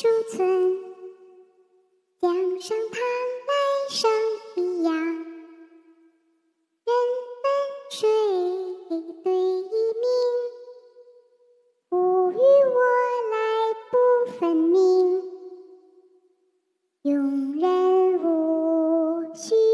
树村，江上爬，来上一样。人们睡对一鸣，我与我来不分明。庸人无心。